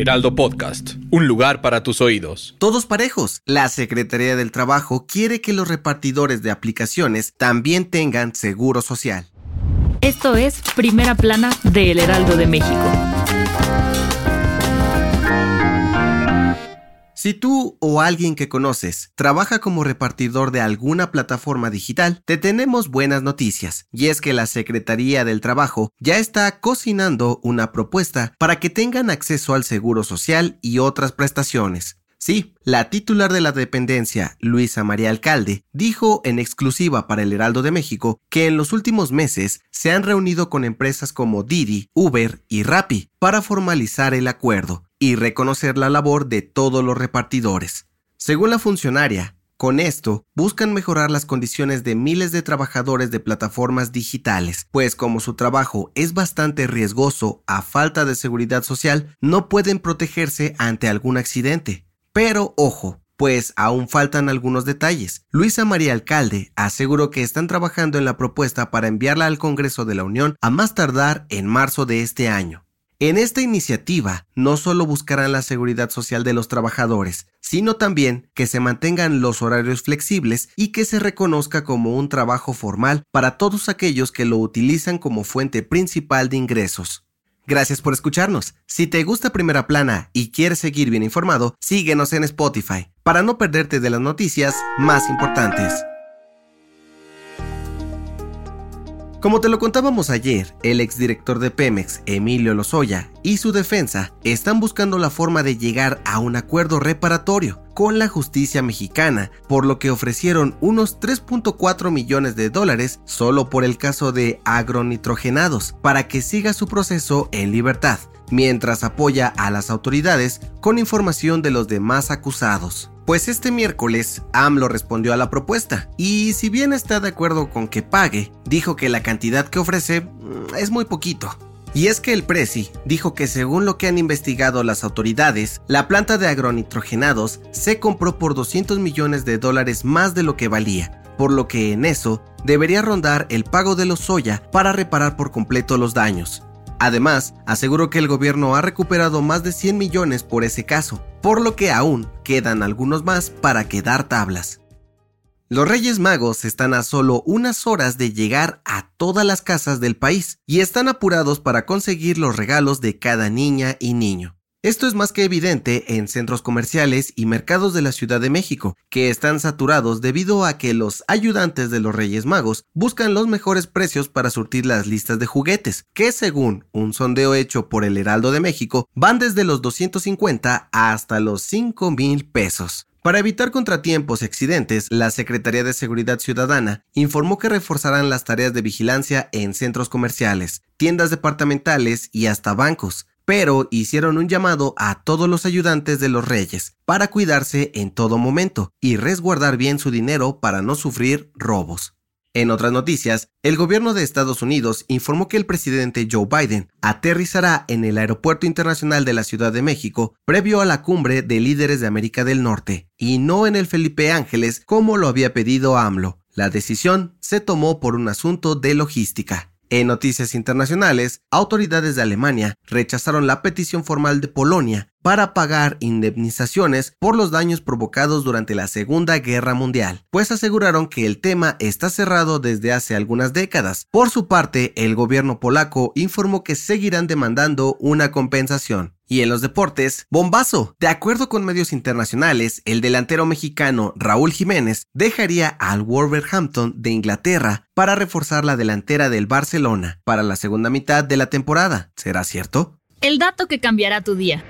Heraldo Podcast, un lugar para tus oídos. Todos parejos. La Secretaría del Trabajo quiere que los repartidores de aplicaciones también tengan seguro social. Esto es Primera Plana de El Heraldo de México. Si tú o alguien que conoces trabaja como repartidor de alguna plataforma digital, te tenemos buenas noticias, y es que la Secretaría del Trabajo ya está cocinando una propuesta para que tengan acceso al Seguro Social y otras prestaciones. Sí, la titular de la dependencia, Luisa María Alcalde, dijo en exclusiva para el Heraldo de México que en los últimos meses se han reunido con empresas como Didi, Uber y Rappi para formalizar el acuerdo y reconocer la labor de todos los repartidores. Según la funcionaria, con esto buscan mejorar las condiciones de miles de trabajadores de plataformas digitales, pues como su trabajo es bastante riesgoso a falta de seguridad social, no pueden protegerse ante algún accidente. Pero ojo, pues aún faltan algunos detalles. Luisa María Alcalde aseguró que están trabajando en la propuesta para enviarla al Congreso de la Unión a más tardar en marzo de este año. En esta iniciativa no solo buscarán la seguridad social de los trabajadores, sino también que se mantengan los horarios flexibles y que se reconozca como un trabajo formal para todos aquellos que lo utilizan como fuente principal de ingresos. Gracias por escucharnos. Si te gusta Primera Plana y quieres seguir bien informado, síguenos en Spotify para no perderte de las noticias más importantes. Como te lo contábamos ayer, el exdirector de Pemex, Emilio Lozoya, y su defensa están buscando la forma de llegar a un acuerdo reparatorio con la justicia mexicana, por lo que ofrecieron unos 3.4 millones de dólares solo por el caso de agronitrogenados para que siga su proceso en libertad, mientras apoya a las autoridades con información de los demás acusados. Pues este miércoles AMLO respondió a la propuesta y si bien está de acuerdo con que pague, dijo que la cantidad que ofrece mm, es muy poquito. Y es que el Prezi dijo que según lo que han investigado las autoridades, la planta de agronitrogenados se compró por 200 millones de dólares más de lo que valía, por lo que en eso debería rondar el pago de los soya para reparar por completo los daños. Además, aseguró que el gobierno ha recuperado más de 100 millones por ese caso, por lo que aún quedan algunos más para quedar tablas. Los Reyes Magos están a solo unas horas de llegar a todas las casas del país y están apurados para conseguir los regalos de cada niña y niño. Esto es más que evidente en centros comerciales y mercados de la Ciudad de México, que están saturados debido a que los ayudantes de los Reyes Magos buscan los mejores precios para surtir las listas de juguetes, que según un sondeo hecho por el Heraldo de México, van desde los 250 hasta los 5 mil pesos. Para evitar contratiempos y accidentes, la Secretaría de Seguridad Ciudadana informó que reforzarán las tareas de vigilancia en centros comerciales, tiendas departamentales y hasta bancos, pero hicieron un llamado a todos los ayudantes de los reyes para cuidarse en todo momento y resguardar bien su dinero para no sufrir robos. En otras noticias, el gobierno de Estados Unidos informó que el presidente Joe Biden aterrizará en el Aeropuerto Internacional de la Ciudad de México previo a la cumbre de líderes de América del Norte, y no en el Felipe Ángeles como lo había pedido AMLO. La decisión se tomó por un asunto de logística. En noticias internacionales, autoridades de Alemania rechazaron la petición formal de Polonia para pagar indemnizaciones por los daños provocados durante la Segunda Guerra Mundial, pues aseguraron que el tema está cerrado desde hace algunas décadas. Por su parte, el gobierno polaco informó que seguirán demandando una compensación. Y en los deportes, bombazo. De acuerdo con medios internacionales, el delantero mexicano Raúl Jiménez dejaría al Wolverhampton de Inglaterra para reforzar la delantera del Barcelona para la segunda mitad de la temporada. ¿Será cierto? El dato que cambiará tu día.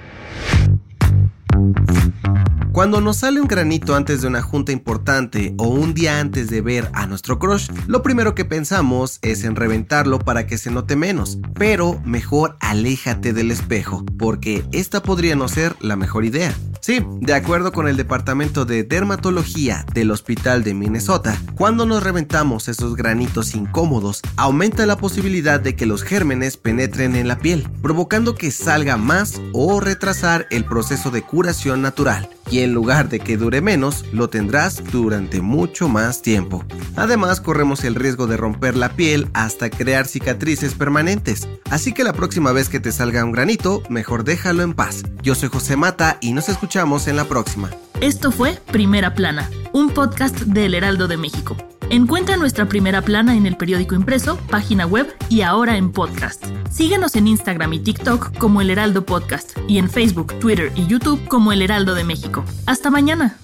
Cuando nos sale un granito antes de una junta importante o un día antes de ver a nuestro crush, lo primero que pensamos es en reventarlo para que se note menos, pero mejor aléjate del espejo, porque esta podría no ser la mejor idea. Sí, de acuerdo con el Departamento de Dermatología del Hospital de Minnesota, cuando nos reventamos esos granitos incómodos, aumenta la posibilidad de que los gérmenes penetren en la piel, provocando que salga más o retrasar el proceso de curación natural y en lugar de que dure menos, lo tendrás durante mucho más tiempo. Además, corremos el riesgo de romper la piel hasta crear cicatrices permanentes, así que la próxima vez que te salga un granito, mejor déjalo en paz. Yo soy José Mata y nos escuchamos en la próxima. Esto fue Primera Plana, un podcast del Heraldo de México. Encuentra nuestra primera plana en el periódico impreso, página web y ahora en podcast. Síguenos en Instagram y TikTok como El Heraldo Podcast y en Facebook, Twitter y YouTube como El Heraldo de México. Hasta mañana.